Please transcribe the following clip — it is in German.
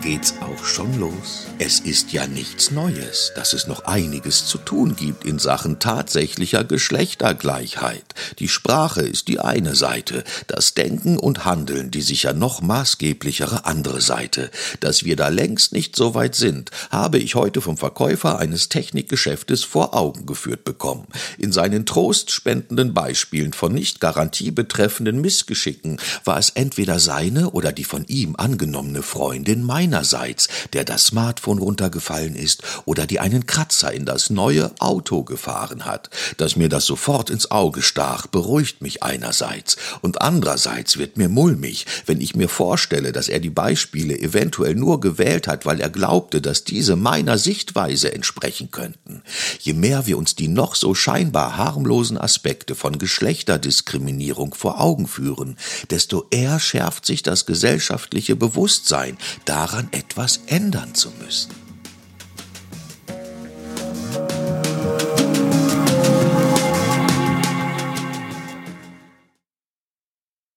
geht's auch schon los. Es ist ja nichts Neues, dass es noch einiges zu tun gibt in Sachen tatsächlicher Geschlechtergleichheit. Die Sprache ist die eine Seite, das Denken und Handeln die sicher noch maßgeblichere andere Seite. Dass wir da längst nicht so weit sind, habe ich heute vom Verkäufer eines Technikgeschäftes vor Augen geführt bekommen. In seinen trostspendenden Beispielen von nicht Garantie betreffenden Missgeschicken war es entweder seine oder die von ihm angenommene Freundin meinerseits, der das Smartphone runtergefallen ist oder die einen Kratzer in das neue Auto gefahren hat. Dass mir das sofort ins Auge stach, beruhigt mich einerseits und andererseits wird mir mulmig, wenn ich mir vorstelle, dass er die Beispiele eventuell nur gewählt hat, weil er glaubte, dass diese meiner Sichtweise entsprechen könnten. Je mehr wir uns die noch so scheinbar harmlosen Aspekte von Geschlechterdiskriminierung vor Augen führen, desto eher schärft sich das gesellschaftliche Bewusstsein, daran etwas ändern zu müssen.